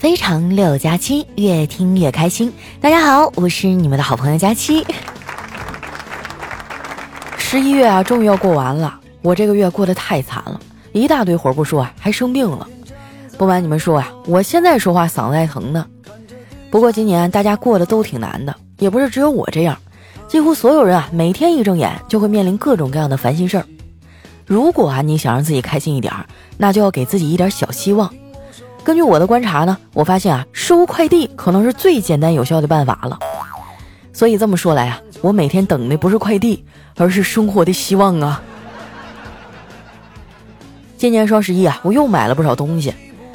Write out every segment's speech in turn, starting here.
非常六加七，越听越开心。大家好，我是你们的好朋友佳期。十一月啊，终于要过完了，我这个月过得太惨了，一大堆活不说啊，还生病了。不瞒你们说啊，我现在说话嗓子还疼呢。不过今年大家过得都挺难的，也不是只有我这样，几乎所有人啊，每天一睁眼就会面临各种各样的烦心事儿。如果啊，你想让自己开心一点，那就要给自己一点小希望。根据我的观察呢，我发现啊，收快递可能是最简单有效的办法了。所以这么说来啊，我每天等的不是快递，而是生活的希望啊。今年双十一啊，我又买了不少东西，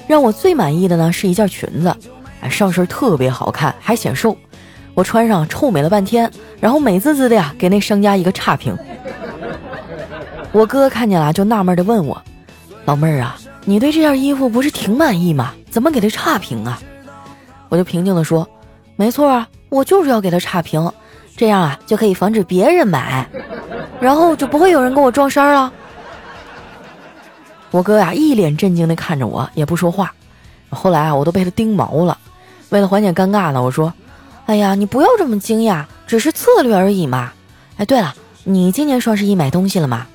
让我最满意的呢是一件裙子，哎，上身特别好看，还显瘦，我穿上臭美了半天，然后美滋滋的呀给那商家一个差评。我哥看见了就纳闷的问我，老妹儿啊。你对这件衣服不是挺满意吗？怎么给他差评啊？我就平静地说：“没错啊，我就是要给他差评，这样啊就可以防止别人买，然后就不会有人跟我撞衫儿啊。”我哥呀一脸震惊地看着我，也不说话。后来啊，我都被他盯毛了。为了缓解尴尬呢，我说：“哎呀，你不要这么惊讶，只是策略而已嘛。”哎，对了，你今年双十一买东西了吗？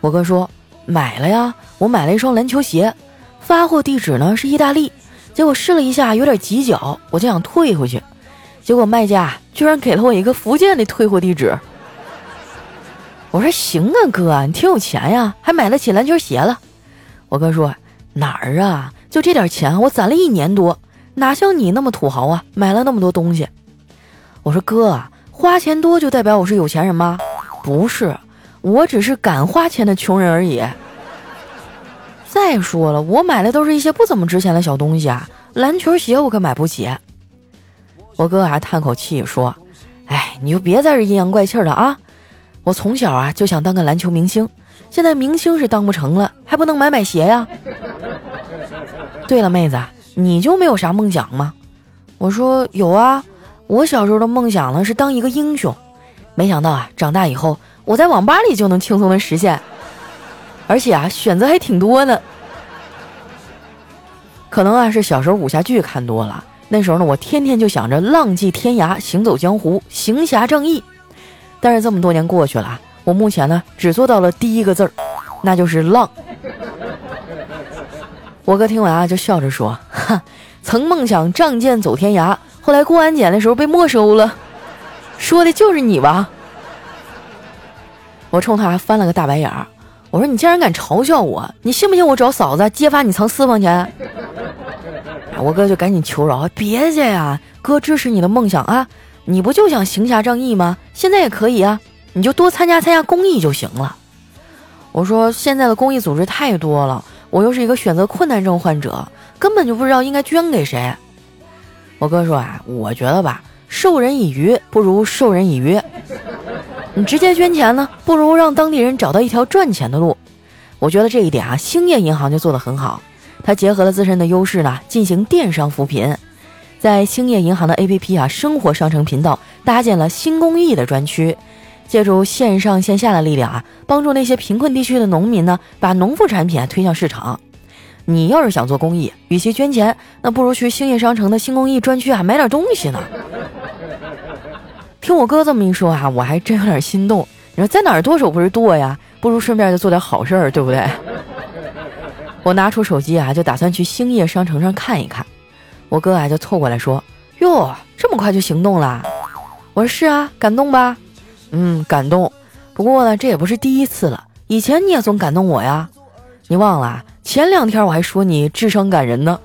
我哥说。买了呀，我买了一双篮球鞋，发货地址呢是意大利，结果试了一下有点挤脚，我就想退回去，结果卖家居然给了我一个福建的退货地址。我说行啊哥，你挺有钱呀，还买得起篮球鞋了。我哥说哪儿啊，就这点钱我攒了一年多，哪像你那么土豪啊，买了那么多东西。我说哥，花钱多就代表我是有钱人吗？不是。我只是敢花钱的穷人而已。再说了，我买的都是一些不怎么值钱的小东西啊，篮球鞋我可买不起。我哥还叹口气说：“哎，你就别在这阴阳怪气的啊！我从小啊就想当个篮球明星，现在明星是当不成了，还不能买买鞋呀。”对了，妹子，你就没有啥梦想吗？我说有啊，我小时候的梦想呢是当一个英雄，没想到啊长大以后。我在网吧里就能轻松的实现，而且啊，选择还挺多的。可能啊是小时候武侠剧看多了，那时候呢，我天天就想着浪迹天涯、行走江湖、行侠仗义。但是这么多年过去了，我目前呢只做到了第一个字儿，那就是浪。我哥听完啊就笑着说：“ 哈，曾梦想仗剑走天涯，后来过安检的时候被没收了。”说的就是你吧？我冲他翻了个大白眼儿，我说：“你竟然敢嘲笑我！你信不信我找嫂子揭发你藏私房钱？”我哥就赶紧求饶：“别介呀，哥支持你的梦想啊！你不就想行侠仗义吗？现在也可以啊，你就多参加参加公益就行了。”我说：“现在的公益组织太多了，我又是一个选择困难症患者，根本就不知道应该捐给谁。”我哥说：“啊，我觉得吧，授人以鱼不如授人以渔。”你直接捐钱呢，不如让当地人找到一条赚钱的路。我觉得这一点啊，兴业银行就做得很好。它结合了自身的优势呢，进行电商扶贫，在兴业银行的 APP 啊生活商城频道搭建了新公益的专区，借助线上线下的力量啊，帮助那些贫困地区的农民呢，把农副产品啊推向市场。你要是想做公益，与其捐钱，那不如去兴业商城的新公益专区啊买点东西呢。听我哥这么一说啊，我还真有点心动。你说在哪儿剁手不是剁呀？不如顺便就做点好事儿，对不对？我拿出手机啊，就打算去兴业商城上看一看。我哥啊就凑过来说：“哟，这么快就行动了？”我说：“是啊，感动吧？”“嗯，感动。不过呢，这也不是第一次了。以前你也总感动我呀。你忘了？前两天我还说你智商感人呢。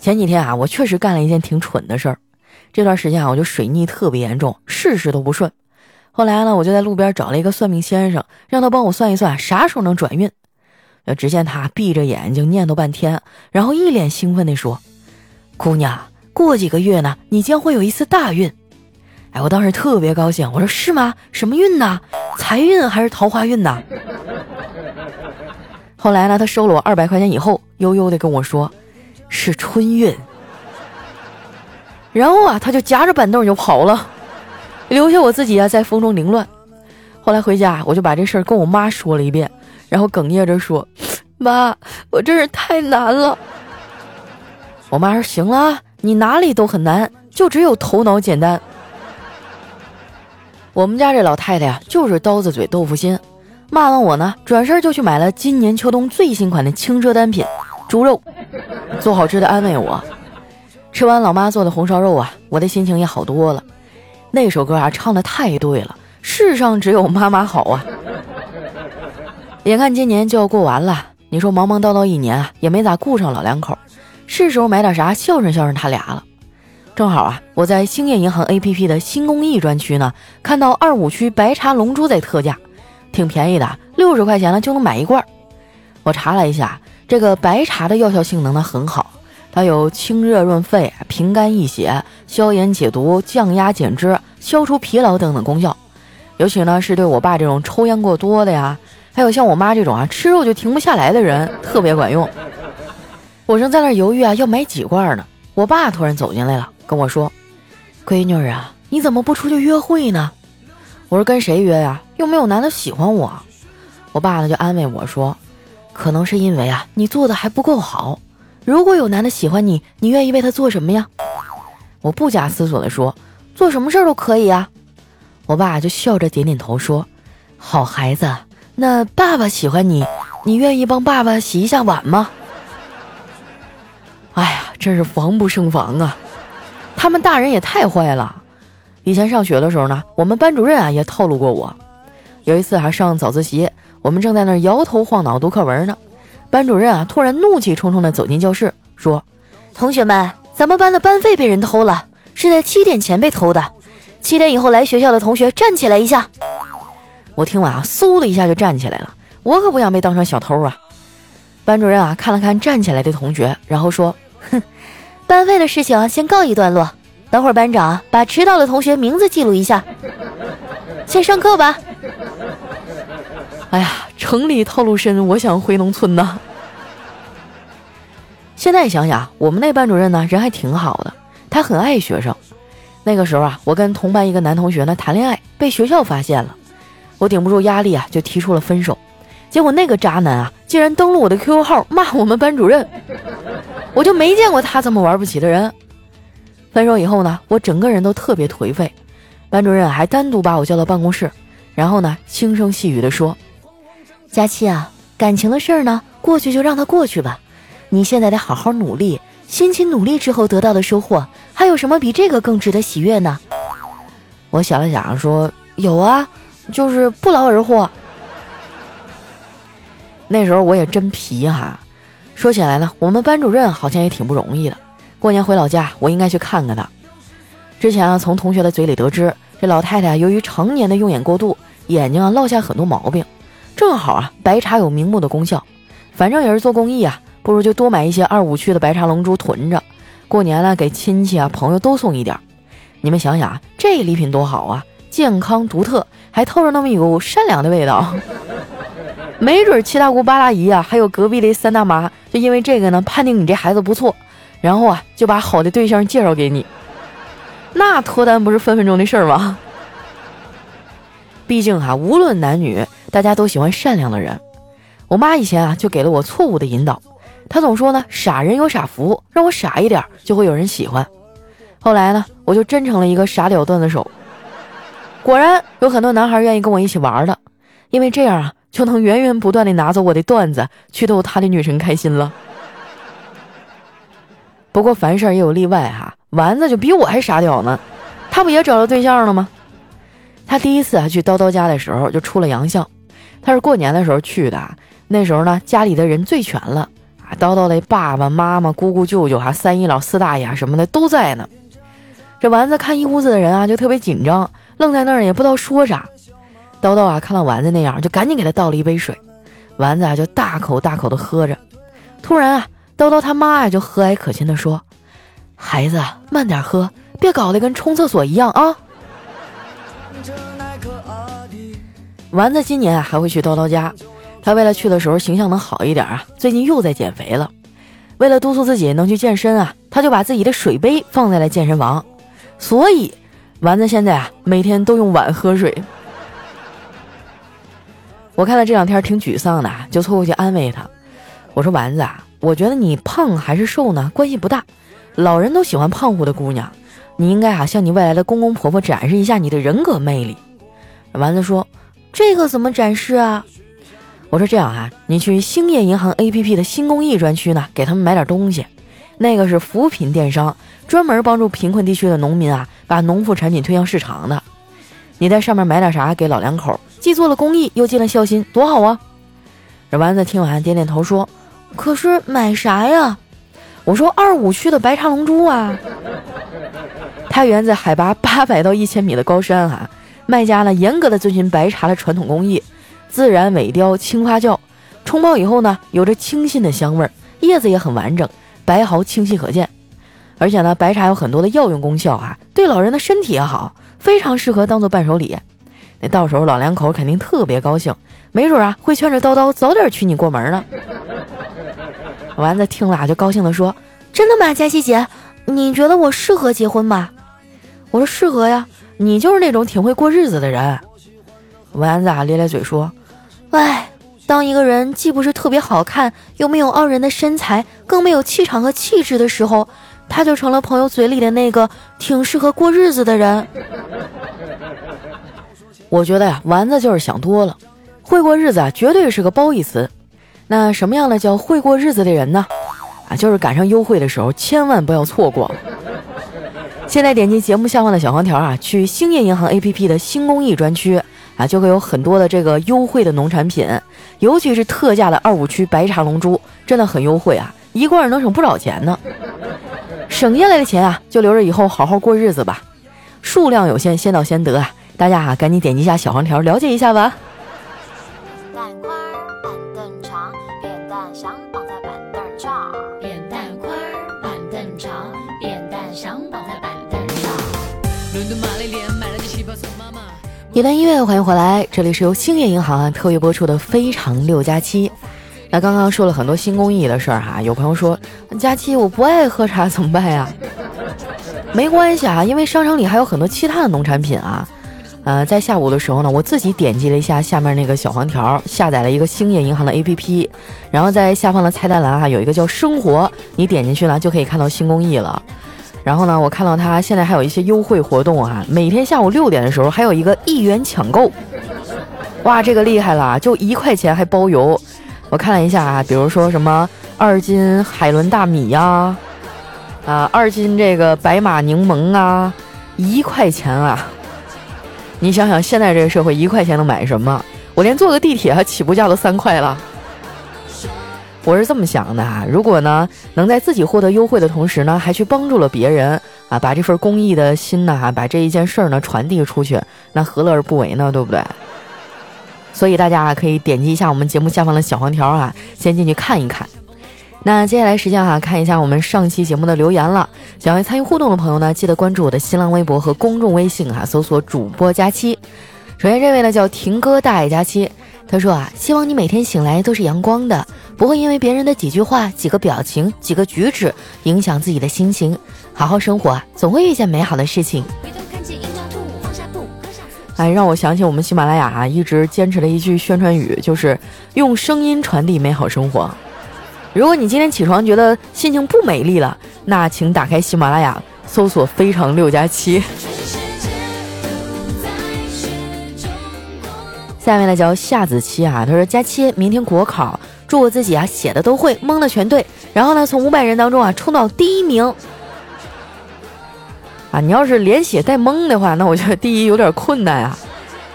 前几天啊，我确实干了一件挺蠢的事儿。”这段时间啊，我就水逆特别严重，事事都不顺。后来呢，我就在路边找了一个算命先生，让他帮我算一算啥时候能转运。只见他闭着眼睛念叨半天，然后一脸兴奋地说：“姑娘，过几个月呢，你将会有一次大运。”哎，我当时特别高兴，我说：“是吗？什么运呢？财运还是桃花运呢？”后来呢，他收了我二百块钱以后，悠悠的跟我说：“是春运。”然后啊，他就夹着板凳就跑了，留下我自己啊在风中凌乱。后来回家，我就把这事儿跟我妈说了一遍，然后哽咽着说：“妈，我真是太难了。”我妈说：“行了，你哪里都很难，就只有头脑简单。”我们家这老太太呀，就是刀子嘴豆腐心，骂完我呢，转身就去买了今年秋冬最新款的轻奢单品——猪肉，做好吃的安慰我。吃完老妈做的红烧肉啊，我的心情也好多了。那首歌啊，唱的太对了，世上只有妈妈好啊！眼看今年就要过完了，你说忙忙叨叨一年啊，也没咋顾上老两口，是时候买点啥孝顺孝顺他俩了。正好啊，我在兴业银行 APP 的新公益专区呢，看到二五区白茶龙珠在特价，挺便宜的，六十块钱呢就能买一罐。我查了一下，这个白茶的药效性能呢很好，它有清热润肺、平肝益血、消炎解毒、降压减脂、消除疲劳等等功效。尤其呢是对我爸这种抽烟过多的呀，还有像我妈这种啊吃肉就停不下来的人特别管用。我正在那犹豫啊要买几罐呢，我爸突然走进来了。跟我说：“闺女啊，你怎么不出去约会呢？”我说：“跟谁约呀？又没有男的喜欢我。”我爸呢就安慰我说：“可能是因为啊，你做的还不够好。如果有男的喜欢你，你愿意为他做什么呀？”我不假思索的说：“做什么事儿都可以啊。”我爸就笑着点点头说：“好孩子，那爸爸喜欢你，你愿意帮爸爸洗一下碗吗？”哎呀，真是防不胜防啊！他们大人也太坏了。以前上学的时候呢，我们班主任啊也套路过我。有一次还上早自习，我们正在那儿摇头晃脑读课文呢，班主任啊突然怒气冲冲地走进教室，说：“同学们，咱们班的班费被人偷了，是在七点前被偷的。七点以后来学校的同学站起来一下。”我听完啊，嗖的一下就站起来了。我可不想被当成小偷啊。班主任啊看了看站起来的同学，然后说：“哼。”班费的事情先告一段落，等会儿班长把迟到的同学名字记录一下。先上课吧。哎呀，城里套路深，我想回农村呢。现在想想，我们那班主任呢，人还挺好的，他很爱学生。那个时候啊，我跟同班一个男同学呢谈恋爱，被学校发现了，我顶不住压力啊，就提出了分手。结果那个渣男啊，竟然登录我的 QQ 号骂我们班主任。我就没见过他这么玩不起的人。分手以后呢，我整个人都特别颓废。班主任还单独把我叫到办公室，然后呢，轻声细语地说：“佳期啊，感情的事儿呢，过去就让它过去吧。你现在得好好努力，辛勤努力之后得到的收获，还有什么比这个更值得喜悦呢？”我想了想说：“有啊，就是不劳而获。”那时候我也真皮哈。说起来呢，我们班主任好像也挺不容易的。过年回老家，我应该去看看他。之前啊，从同学的嘴里得知，这老太太由于常年的用眼过度，眼睛啊落下很多毛病。正好啊，白茶有明目的功效，反正也是做公益啊，不如就多买一些二五区的白茶龙珠囤着。过年了，给亲戚啊朋友都送一点。你们想想啊，这礼品多好啊，健康独特，还透着那么一股善良的味道。没准七大姑八大姨啊，还有隔壁的三大妈，就因为这个呢，判定你这孩子不错，然后啊，就把好的对象介绍给你，那脱单不是分分钟的事儿吗？毕竟哈，无论男女，大家都喜欢善良的人。我妈以前啊，就给了我错误的引导，她总说呢，傻人有傻福，让我傻一点就会有人喜欢。后来呢，我就真成了一个傻屌段子手，果然有很多男孩愿意跟我一起玩的，因为这样啊。就能源源不断的拿走我的段子，去逗他的女神开心了。不过凡事也有例外哈，丸子就比我还傻屌呢，他不也找到对象了吗？他第一次啊去叨叨家的时候就出了洋相，他是过年的时候去的，那时候呢家里的人最全了啊，叨叨的爸爸妈妈、姑姑、舅舅哈、三姨老、四大爷啊什么的都在呢。这丸子看一屋子的人啊，就特别紧张，愣在那儿也不知道说啥。叨叨啊，看到丸子那样，就赶紧给他倒了一杯水。丸子啊，就大口大口的喝着。突然啊，叨叨他妈呀，就和蔼可亲的说：“孩子，慢点喝，别搞得跟冲厕所一样啊。”丸子今年还会去叨叨家，他为了去的时候形象能好一点啊，最近又在减肥了。为了督促自己能去健身啊，他就把自己的水杯放在了健身房，所以丸子现在啊每天都用碗喝水。我看他这两天挺沮丧的，就凑过去安慰他。我说：“丸子啊，我觉得你胖还是瘦呢，关系不大。老人都喜欢胖乎的姑娘，你应该啊向你未来的公公婆婆展示一下你的人格魅力。丸子说：“这个怎么展示啊？”我说：“这样啊，你去兴业银行 APP 的新公益专区呢，给他们买点东西。那个是扶贫电商，专门帮助贫困地区的农民啊，把农副产品推向市场的。你在上面买点啥给老两口，既做了公益又尽了孝心，多好啊！”这丸子听完点点头说。可是买啥呀？我说二五区的白茶龙珠啊。它源自海拔八百到一千米的高山啊，卖家呢严格的遵循白茶的传统工艺，自然萎凋青发酵，冲泡以后呢，有着清新的香味儿，叶子也很完整，白毫清晰可见。而且呢，白茶有很多的药用功效啊，对老人的身体也好，非常适合当做伴手礼。那到时候老两口肯定特别高兴，没准啊会劝着叨叨早点娶你过门呢。丸子听了就高兴地说：“真的吗，佳琪姐？你觉得我适合结婚吗？”我说：“适合呀，你就是那种挺会过日子的人。”丸子啊咧咧嘴说：“哎，当一个人既不是特别好看，又没有傲人的身材，更没有气场和气质的时候，他就成了朋友嘴里的那个挺适合过日子的人。” 我觉得呀，丸子就是想多了，会过日子啊，绝对是个褒义词。那什么样的叫会过日子的人呢？啊，就是赶上优惠的时候，千万不要错过。现在点击节目下方的小黄条啊，去兴业银行 APP 的新公益专区啊，就会有很多的这个优惠的农产品，尤其是特价的二五区白茶龙珠，真的很优惠啊，一罐能省不少钱呢。省下来的钱啊，就留着以后好好过日子吧。数量有限，先到先得啊，大家啊，赶紧点击一下小黄条，了解一下吧。一段音乐，欢迎回来，这里是由兴业银行啊特约播出的《非常六加七》。那刚刚说了很多新公益的事儿哈，有朋友说佳期我不爱喝茶怎么办呀？没关系啊，因为商场里还有很多其他的农产品啊。呃，在下午的时候呢，我自己点击了一下下面那个小黄条，下载了一个兴业银行的 APP，然后在下方的菜单栏哈有一个叫生活，你点进去呢就可以看到新公益了。然后呢，我看到它现在还有一些优惠活动啊，每天下午六点的时候还有一个一元抢购，哇，这个厉害了，就一块钱还包邮。我看了一下啊，比如说什么二斤海伦大米呀，啊，二斤这个白马柠檬啊，一块钱啊。你想想现在这个社会，一块钱能买什么？我连坐个地铁还起步价都三块了。我是这么想的啊，如果呢能在自己获得优惠的同时呢，还去帮助了别人啊，把这份公益的心呢，把这一件事儿呢传递出去，那何乐而不为呢？对不对？所以大家啊可以点击一下我们节目下方的小黄条啊，先进去看一看。那接下来时间哈，看一下我们上期节目的留言了。想要参与互动的朋友呢，记得关注我的新浪微博和公众微信哈，搜索主播佳期。首先这位呢叫婷哥大爱佳期。他说啊，希望你每天醒来都是阳光的，不会因为别人的几句话、几个表情、几个举止影响自己的心情。好好生活，总会遇见美好的事情。哎，让我想起我们喜马拉雅啊，一直坚持的一句宣传语，就是用声音传递美好生活。如果你今天起床觉得心情不美丽了，那请打开喜马拉雅，搜索“非常六加七”。下面呢叫夏子期啊，他说：“佳期，明天国考，祝我自己啊写的都会，蒙的全对，然后呢从五百人当中啊冲到第一名。啊，你要是连写带蒙的话，那我觉得第一有点困难啊。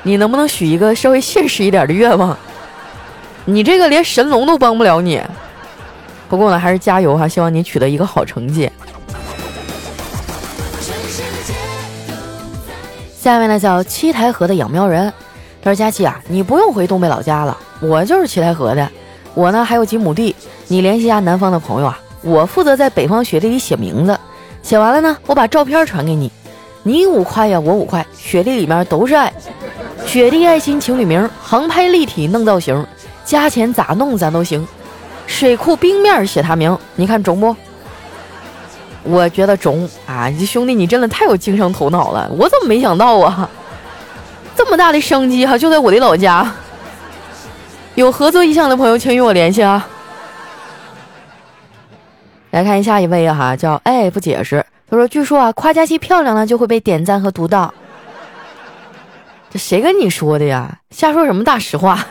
你能不能许一个稍微现实一点的愿望？你这个连神龙都帮不了你。不过呢，还是加油哈，希望你取得一个好成绩。下面呢叫七台河的养喵人。”他说：“佳琪啊，你不用回东北老家了，我就是齐台河的。我呢还有几亩地，你联系一下南方的朋友啊，我负责在北方雪地里写名字。写完了呢，我把照片传给你。你五块呀，我五块，雪地里面都是爱，雪地爱心情侣名，航拍立体弄造型，加钱咋弄咱都行。水库冰面写他名，你看中不？我觉得中啊！兄弟，你真的太有经商头脑了，我怎么没想到啊？”这么大的商机哈，就在我的老家。有合作意向的朋友，请与我联系啊。来看下一位啊，哈，叫哎不解释。他说：“据说啊，夸佳期漂亮呢，就会被点赞和读到。这谁跟你说的呀？瞎说什么大实话？”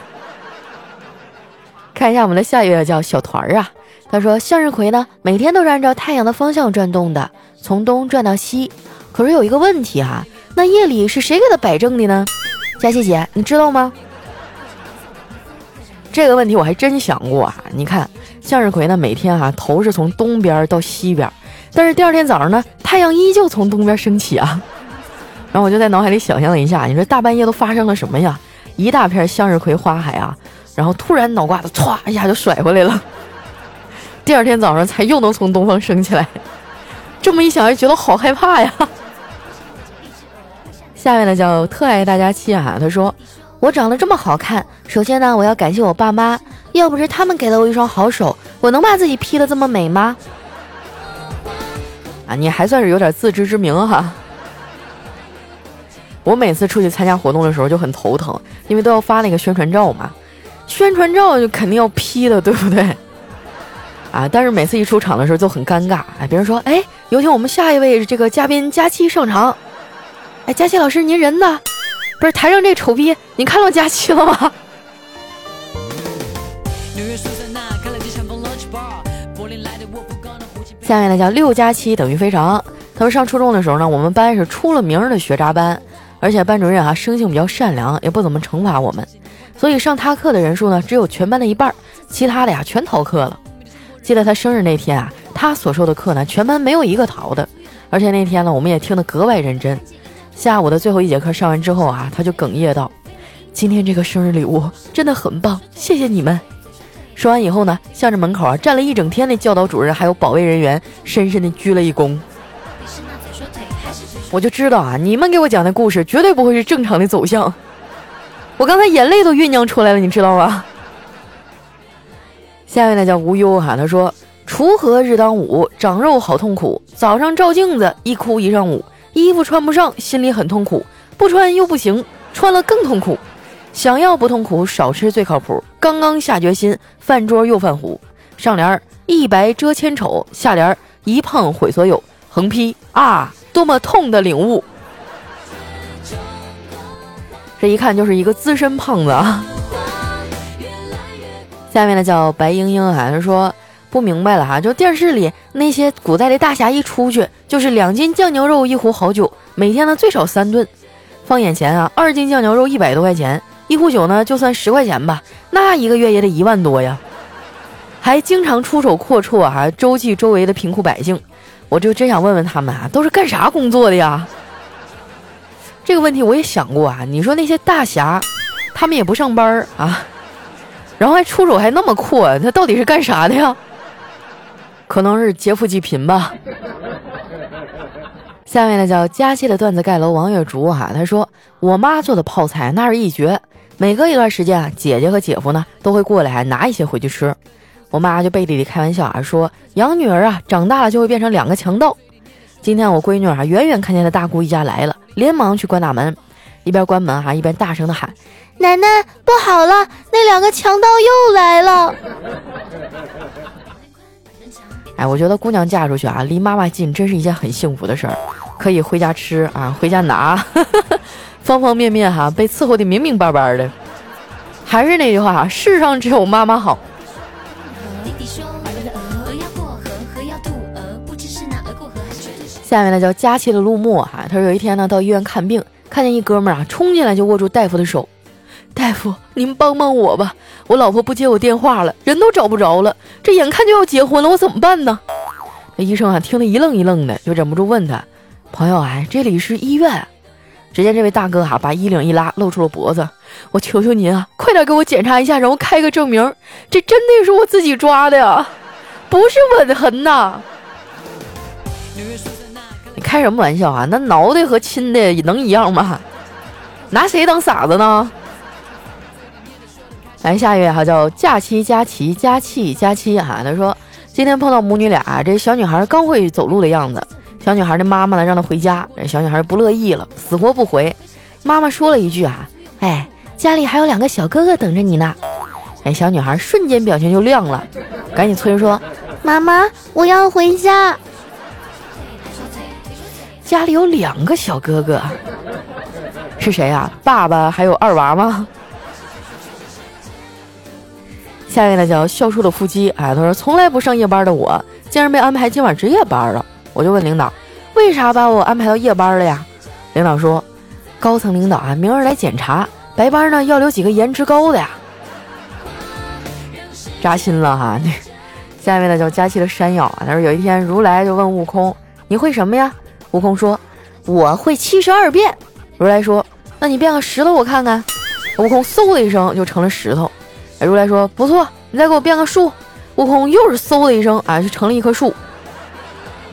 看一下我们的下一位叫小团儿啊。他说：“向日葵呢，每天都是按照太阳的方向转动的，从东转到西。可是有一个问题哈，那夜里是谁给它摆正的呢？佳琪姐，你知道吗？”这个问题我还真想过啊。你看，向日葵呢，每天哈头是从东边到西边。但是第二天早上呢，太阳依旧从东边升起啊，然后我就在脑海里想象了一下，你说大半夜都发生了什么呀？一大片向日葵花海啊，然后突然脑瓜子歘一下就甩回来了，第二天早上才又能从东方升起来，这么一想就觉得好害怕呀。下面呢叫特爱大家期啊，他说我长得这么好看，首先呢我要感谢我爸妈，要不是他们给了我一双好手，我能把自己 P 的这么美吗？啊，你还算是有点自知之明哈。我每次出去参加活动的时候就很头疼，因为都要发那个宣传照嘛，宣传照就肯定要 P 的，对不对？啊，但是每次一出场的时候就很尴尬，哎，别人说，哎，有请我们下一位这个嘉宾佳期上场。哎，佳琪老师您人呢？不是台上这丑逼，你看到佳琪了吗？下面呢叫六加七等于非常。他说上初中的时候呢，我们班是出了名的学渣班，而且班主任啊生性比较善良，也不怎么惩罚我们，所以上他课的人数呢只有全班的一半，其他的呀全逃课了。记得他生日那天啊，他所授的课呢全班没有一个逃的，而且那天呢我们也听得格外认真。下午的最后一节课上完之后啊，他就哽咽道：“今天这个生日礼物真的很棒，谢谢你们。”说完以后呢，向着门口啊站了一整天的教导主任还有保卫人员，深深的鞠了一躬。我就知道啊，你们给我讲的故事绝对不会是正常的走向。我刚才眼泪都酝酿出来了，你知道吗？下面呢叫无忧哈，他说：锄禾日当午，长肉好痛苦。早上照镜子，一哭一上午，衣服穿不上，心里很痛苦。不穿又不行，穿了更痛苦。想要不痛苦，少吃最靠谱。刚刚下决心，饭桌又犯虎。上联儿一白遮千丑，下联儿一胖毁所有。横批啊，多么痛的领悟！这一看就是一个资深胖子啊。下面呢叫白英英啊，说不明白了哈，就电视里那些古代的大侠一出去就是两斤酱牛肉，一壶好酒，每天呢最少三顿。放眼前啊，二斤酱牛肉一百多块钱。一壶酒呢，就算十块钱吧，那一个月也得一万多呀，还经常出手阔绰啊，周济周围的贫苦百姓。我就真想问问他们啊，都是干啥工作的呀？这个问题我也想过啊。你说那些大侠，他们也不上班啊，然后还出手还那么阔，他到底是干啥的呀？可能是劫富济贫吧。下面呢叫佳期的段子盖楼王月竹哈，他说我妈做的泡菜那是一绝。每隔一段时间啊，姐姐和姐夫呢都会过来，拿一些回去吃。我妈就背地里开玩笑啊，说养女儿啊，长大了就会变成两个强盗。今天我闺女啊，远远看见她大姑一家来了，连忙去关大门，一边关门哈，一边大声的喊：“奶奶，不好了，那两个强盗又来了！”哎，我觉得姑娘嫁出去啊，离妈妈近，真是一件很幸福的事儿，可以回家吃啊，回家拿。方方面面哈，被伺候的明明白白的。还是那句话，世上只有妈妈好。下面呢叫佳期的陆墨哈，他说有一天呢到医院看病，看见一哥们儿啊冲进来就握住大夫的手，大夫您帮帮我吧，我老婆不接我电话了，人都找不着了，这眼看就要结婚了，我怎么办呢？那医生啊听得一愣一愣的，就忍不住问他，朋友啊，这里是医院。只见这位大哥哈把衣领一拉，露出了脖子。我求求您啊，快点给我检查一下，然后开个证明。这真的是我自己抓的呀，不是吻痕呐！你开什么玩笑啊？那挠的和亲的能一样吗？拿谁当傻子呢？来下一位哈，叫假期佳琪佳期佳期哈，他说今天碰到母女俩，这小女孩刚会走路的样子。小女孩的妈妈呢，让她回家。小女孩不乐意了，死活不回。妈妈说了一句：“啊，哎，家里还有两个小哥哥等着你呢。”哎，小女孩瞬间表情就亮了，赶紧催说：“妈妈，我要回家。家里有两个小哥哥，是谁啊？爸爸还有二娃吗？下一位呢叫笑出了腹肌，哎，他说从来不上夜班的我，竟然被安排今晚值夜班了。我就问领导，为啥把我安排到夜班了呀？领导说，高层领导啊，明儿来检查，白班呢要留几个颜值高的呀。扎心了哈！下一位呢叫佳期的山药啊，他说有一天如来就问悟空，你会什么呀？悟空说，我会七十二变。如来说，那你变个石头我看看。悟空嗖的一声就成了石头。如来说：“不错，你再给我变个树。”悟空又是嗖的一声，啊，就成了一棵树。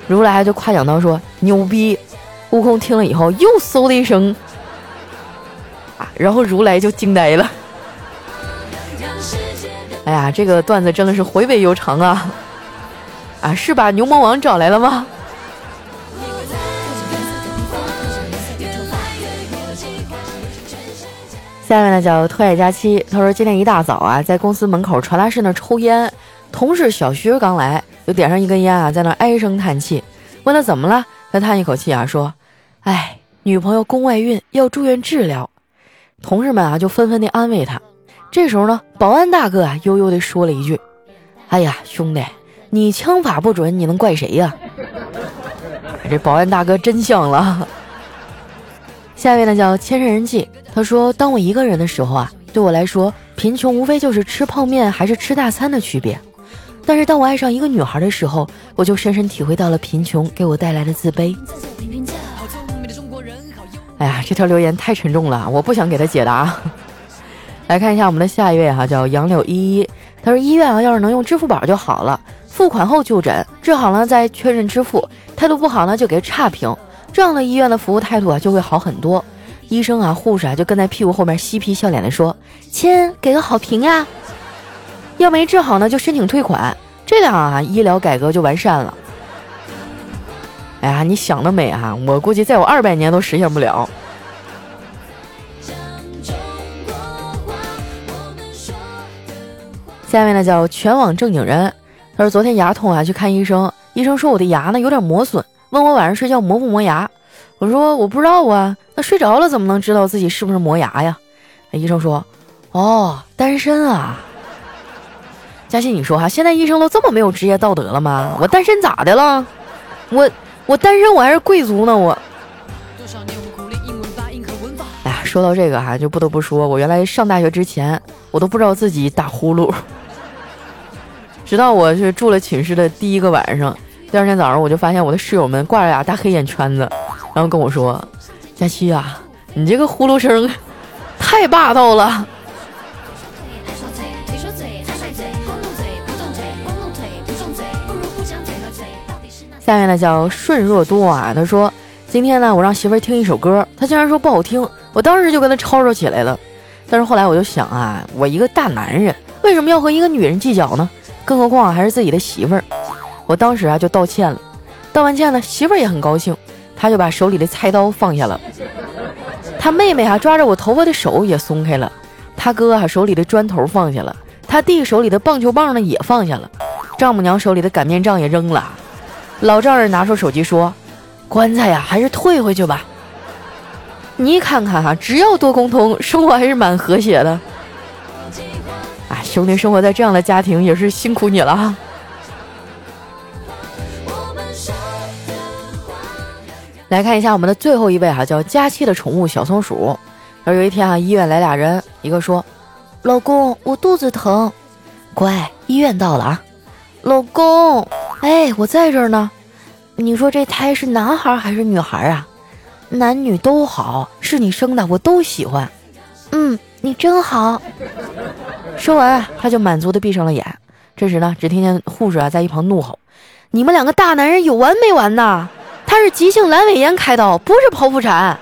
如来就夸奖道：“说牛逼！”悟空听了以后又嗖的一声，啊，然后如来就惊呆了。哎呀，这个段子真的是回味悠长啊！啊，是把牛魔王找来了吗？下面呢叫特爱佳期，他说今天一大早啊，在公司门口传达室那抽烟，同事小徐刚来，就点上一根烟啊，在那唉声叹气。问他怎么了，他叹一口气啊，说：“哎，女朋友宫外孕，要住院治疗。”同事们啊就纷纷的安慰他。这时候呢，保安大哥啊悠悠的说了一句：“哎呀，兄弟，你枪法不准，你能怪谁呀？” 这保安大哥真像了。下一位呢叫千山人迹，他说：“当我一个人的时候啊，对我来说，贫穷无非就是吃泡面还是吃大餐的区别。但是当我爱上一个女孩的时候，我就深深体会到了贫穷给我带来的自卑。”哎呀，这条留言太沉重了，我不想给他解答。来看一下我们的下一位哈，叫杨柳依依，他说：“医院啊，要是能用支付宝就好了，付款后就诊，治好了再确认支付，态度不好呢就给差评。”这样的医院的服务态度啊就会好很多，医生啊护士啊就跟在屁股后面嬉皮笑脸的说：“亲，给个好评呀！”要没治好呢就申请退款，这样啊医疗改革就完善了。哎呀，你想得美啊！我估计再有二百年都实现不了。下面呢叫全网正经人，他说昨天牙痛啊去看医生，医生说我的牙呢有点磨损。问我晚上睡觉磨不磨牙？我说我不知道啊。那睡着了怎么能知道自己是不是磨牙呀？医生说：“哦，单身啊。”佳欣，你说哈，现在医生都这么没有职业道德了吗？我单身咋的了？我我单身我还是贵族呢我。哎呀，说到这个哈，就不得不说，我原来上大学之前，我都不知道自己打呼噜，直到我是住了寝室的第一个晚上。第二天早上，我就发现我的室友们挂着俩大黑眼圈子，然后跟我说：“佳期啊，你这个呼噜声太霸道了。”下面呢叫顺若多啊，他说：“今天呢，我让媳妇儿听一首歌，她竟然说不好听，我当时就跟她吵吵起来了。但是后来我就想啊，我一个大男人为什么要和一个女人计较呢？更何况还是自己的媳妇儿。”我当时啊就道歉了，道完歉呢，媳妇儿也很高兴，她就把手里的菜刀放下了，他妹妹啊抓着我头发的手也松开了，他哥啊手里的砖头放下了，他弟手里的棒球棒呢也放下了，丈母娘手里的擀面杖也扔了，老丈人拿出手机说：“棺材呀还是退回去吧。”你看看哈，只要多沟通，生活还是蛮和谐的。哎，兄弟，生活在这样的家庭也是辛苦你了哈。来看一下我们的最后一位哈，叫佳期的宠物小松鼠。而有一天啊，医院来俩人，一个说：“老公，我肚子疼。”乖，医院到了啊。老公，哎，我在这儿呢。你说这胎是男孩还是女孩啊？男女都好，是你生的，我都喜欢。嗯，你真好。说完，他就满足的闭上了眼。这时呢，只听见护士啊在一旁怒吼：“你们两个大男人有完没完呐？”他是急性阑尾炎开刀，不是剖腹产。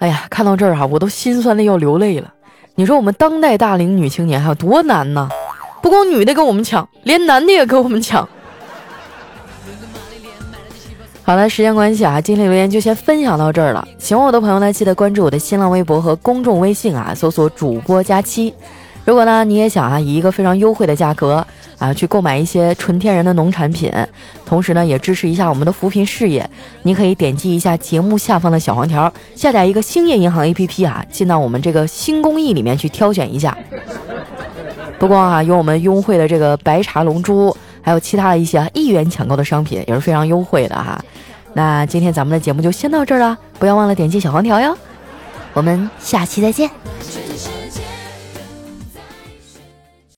哎呀，看到这儿哈，我都心酸的要流泪了。你说我们当代大龄女青年还有多难呢？不光女的跟我们抢，连男的也跟我们抢。好了，时间关系啊，今天留言就先分享到这儿了。喜欢我的朋友呢，记得关注我的新浪微博和公众微信啊，搜索主播佳期。如果呢，你也想啊，以一个非常优惠的价格。啊，去购买一些纯天然的农产品，同时呢，也支持一下我们的扶贫事业。你可以点击一下节目下方的小黄条，下载一个兴业银行 APP 啊，进到我们这个新公益里面去挑选一下。不光啊，有我们优惠的这个白茶龙珠，还有其他的一些一元抢购的商品也是非常优惠的哈。那今天咱们的节目就先到这儿了，不要忘了点击小黄条哟。我们下期再见。